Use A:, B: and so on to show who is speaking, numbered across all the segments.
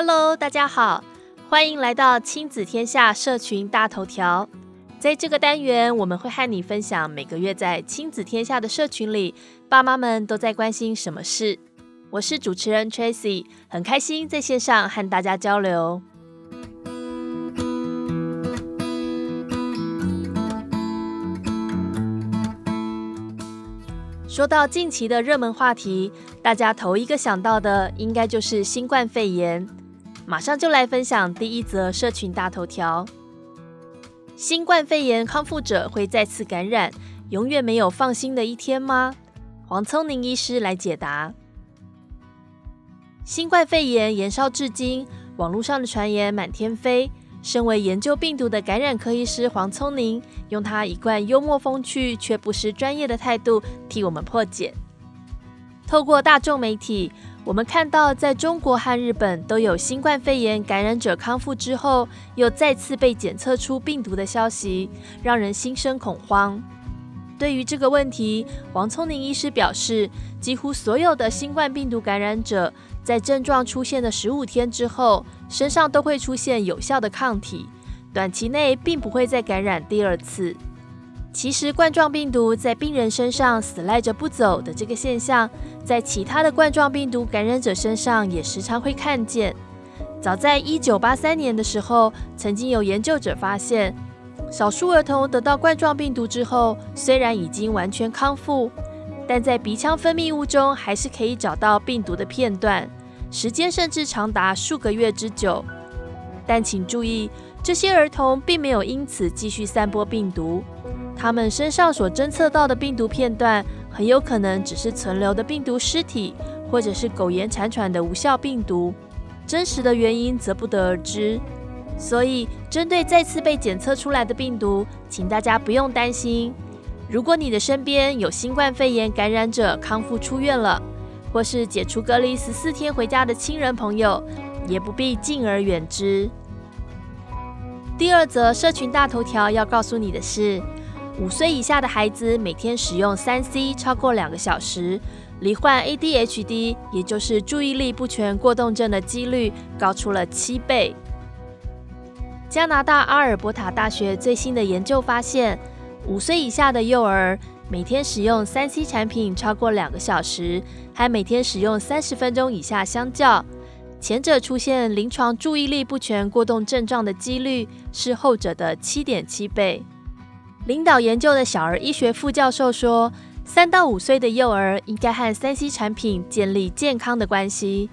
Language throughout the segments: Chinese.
A: Hello，大家好，欢迎来到亲子天下社群大头条。在这个单元，我们会和你分享每个月在亲子天下的社群里，爸妈们都在关心什么事。我是主持人 Tracy，很开心在线上和大家交流。说到近期的热门话题，大家头一个想到的应该就是新冠肺炎。马上就来分享第一则社群大头条：新冠肺炎康复者会再次感染，永远没有放心的一天吗？黄聪宁医师来解答。新冠肺炎延烧至今，网络上的传言满天飞。身为研究病毒的感染科医师黄聪宁，用他一贯幽默风趣却不失专业的态度，替我们破解。透过大众媒体，我们看到在中国和日本都有新冠肺炎感染者康复之后，又再次被检测出病毒的消息，让人心生恐慌。对于这个问题，王聪宁医师表示，几乎所有的新冠病毒感染者，在症状出现的十五天之后，身上都会出现有效的抗体，短期内并不会再感染第二次。其实，冠状病毒在病人身上死赖着不走的这个现象，在其他的冠状病毒感染者身上也时常会看见。早在一九八三年的时候，曾经有研究者发现，少数儿童得到冠状病毒之后，虽然已经完全康复，但在鼻腔分泌物中还是可以找到病毒的片段。时间甚至长达数个月之久，但请注意，这些儿童并没有因此继续散播病毒。他们身上所侦测到的病毒片段，很有可能只是存留的病毒尸体，或者是苟延残喘的无效病毒。真实的原因则不得而知。所以，针对再次被检测出来的病毒，请大家不用担心。如果你的身边有新冠肺炎感染者康复出院了，或是解除隔离十四天回家的亲人朋友，也不必敬而远之。第二则社群大头条要告诉你的是，五岁以下的孩子每天使用三 C 超过两个小时，罹患 ADHD，也就是注意力不全过动症的几率高出了七倍。加拿大阿尔伯塔大学最新的研究发现，五岁以下的幼儿。每天使用三 C 产品超过两个小时，还每天使用三十分钟以下相较，前者出现临床注意力不全过动症状的几率是后者的七点七倍。领导研究的小儿医学副教授说，三到五岁的幼儿应该和三 C 产品建立健康的关系。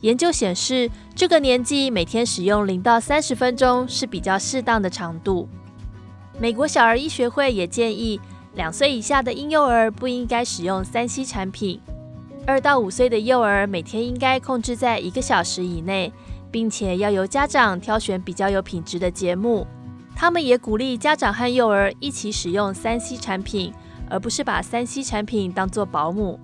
A: 研究显示，这个年纪每天使用零到三十分钟是比较适当的长度。美国小儿医学会也建议。两岁以下的婴幼儿不应该使用三 C 产品，二到五岁的幼儿每天应该控制在一个小时以内，并且要由家长挑选比较有品质的节目。他们也鼓励家长和幼儿一起使用三 C 产品，而不是把三 C 产品当作保姆。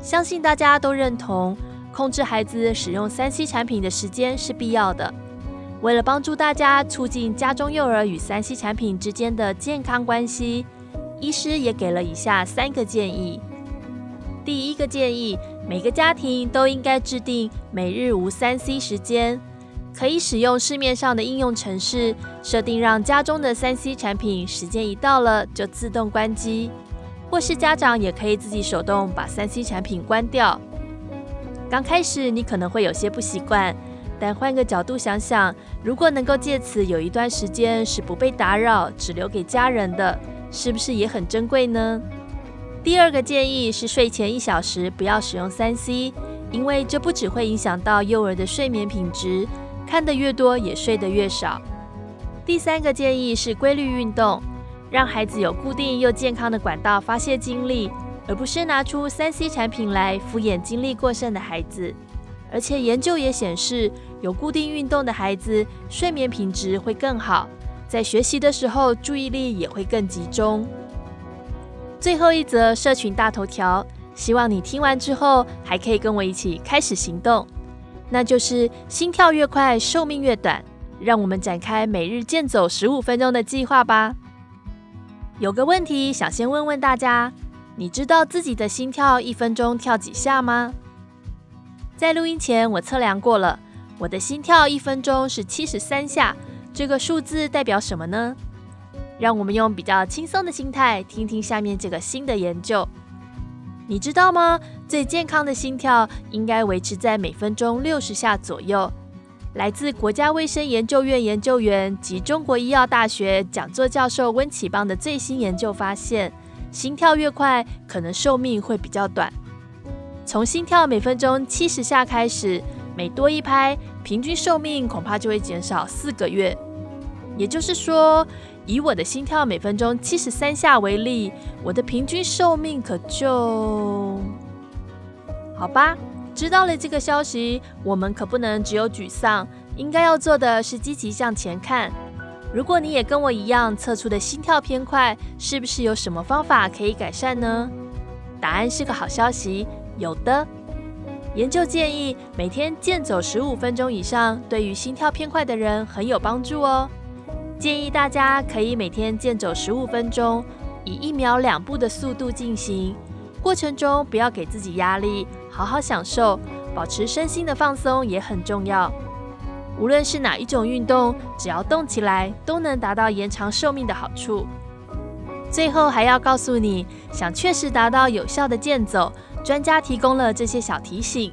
A: 相信大家都认同，控制孩子使用三 C 产品的时间是必要的。为了帮助大家促进家中幼儿与三 C 产品之间的健康关系。医师也给了以下三个建议。第一个建议，每个家庭都应该制定每日无三 C 时间，可以使用市面上的应用程式，设定让家中的三 C 产品时间一到了就自动关机，或是家长也可以自己手动把三 C 产品关掉。刚开始你可能会有些不习惯，但换个角度想想，如果能够借此有一段时间是不被打扰，只留给家人的。是不是也很珍贵呢？第二个建议是睡前一小时不要使用三 C，因为这不只会影响到幼儿的睡眠品质，看得越多也睡得越少。第三个建议是规律运动，让孩子有固定又健康的管道发泄精力，而不是拿出三 C 产品来敷衍精力过剩的孩子。而且研究也显示，有固定运动的孩子睡眠品质会更好。在学习的时候，注意力也会更集中。最后一则社群大头条，希望你听完之后还可以跟我一起开始行动，那就是心跳越快，寿命越短。让我们展开每日健走十五分钟的计划吧。有个问题想先问问大家，你知道自己的心跳一分钟跳几下吗？在录音前我测量过了，我的心跳一分钟是七十三下，这个数字代表什么呢？让我们用比较轻松的心态听听下面这个新的研究。你知道吗？最健康的心跳应该维持在每分钟六十下左右。来自国家卫生研究院研究员及中国医药大学讲座教授温启邦的最新研究发现，心跳越快，可能寿命会比较短。从心跳每分钟七十下开始，每多一拍，平均寿命恐怕就会减少四个月。也就是说，以我的心跳每分钟七十三下为例，我的平均寿命可就……好吧。知道了这个消息，我们可不能只有沮丧，应该要做的是积极向前看。如果你也跟我一样测出的心跳偏快，是不是有什么方法可以改善呢？答案是个好消息，有的。研究建议每天健走十五分钟以上，对于心跳偏快的人很有帮助哦。建议大家可以每天健走十五分钟，以一秒两步的速度进行。过程中不要给自己压力，好好享受，保持身心的放松也很重要。无论是哪一种运动，只要动起来，都能达到延长寿命的好处。最后还要告诉你，想确实达到有效的健走，专家提供了这些小提醒。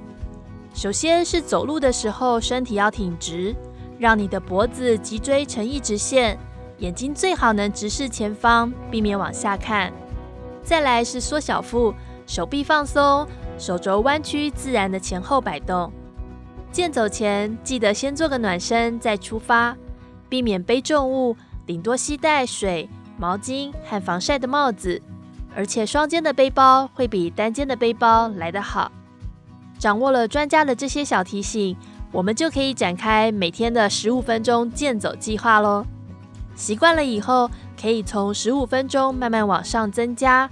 A: 首先是走路的时候，身体要挺直，让你的脖子、脊椎成一直线，眼睛最好能直视前方，避免往下看。再来是缩小腹，手臂放松，手肘弯曲，自然的前后摆动。健走前记得先做个暖身再出发，避免背重物，顶多携带水、毛巾和防晒的帽子。而且双肩的背包会比单肩的背包来得好。掌握了专家的这些小提醒，我们就可以展开每天的十五分钟健走计划喽。习惯了以后，可以从十五分钟慢慢往上增加，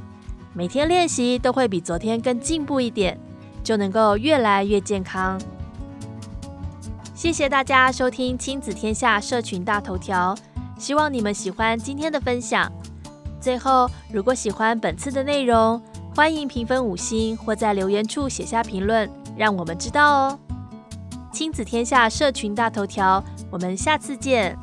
A: 每天练习都会比昨天更进步一点，就能够越来越健康。谢谢大家收听亲子天下社群大头条，希望你们喜欢今天的分享。最后，如果喜欢本次的内容，欢迎评分五星或在留言处写下评论，让我们知道哦。亲子天下社群大头条，我们下次见。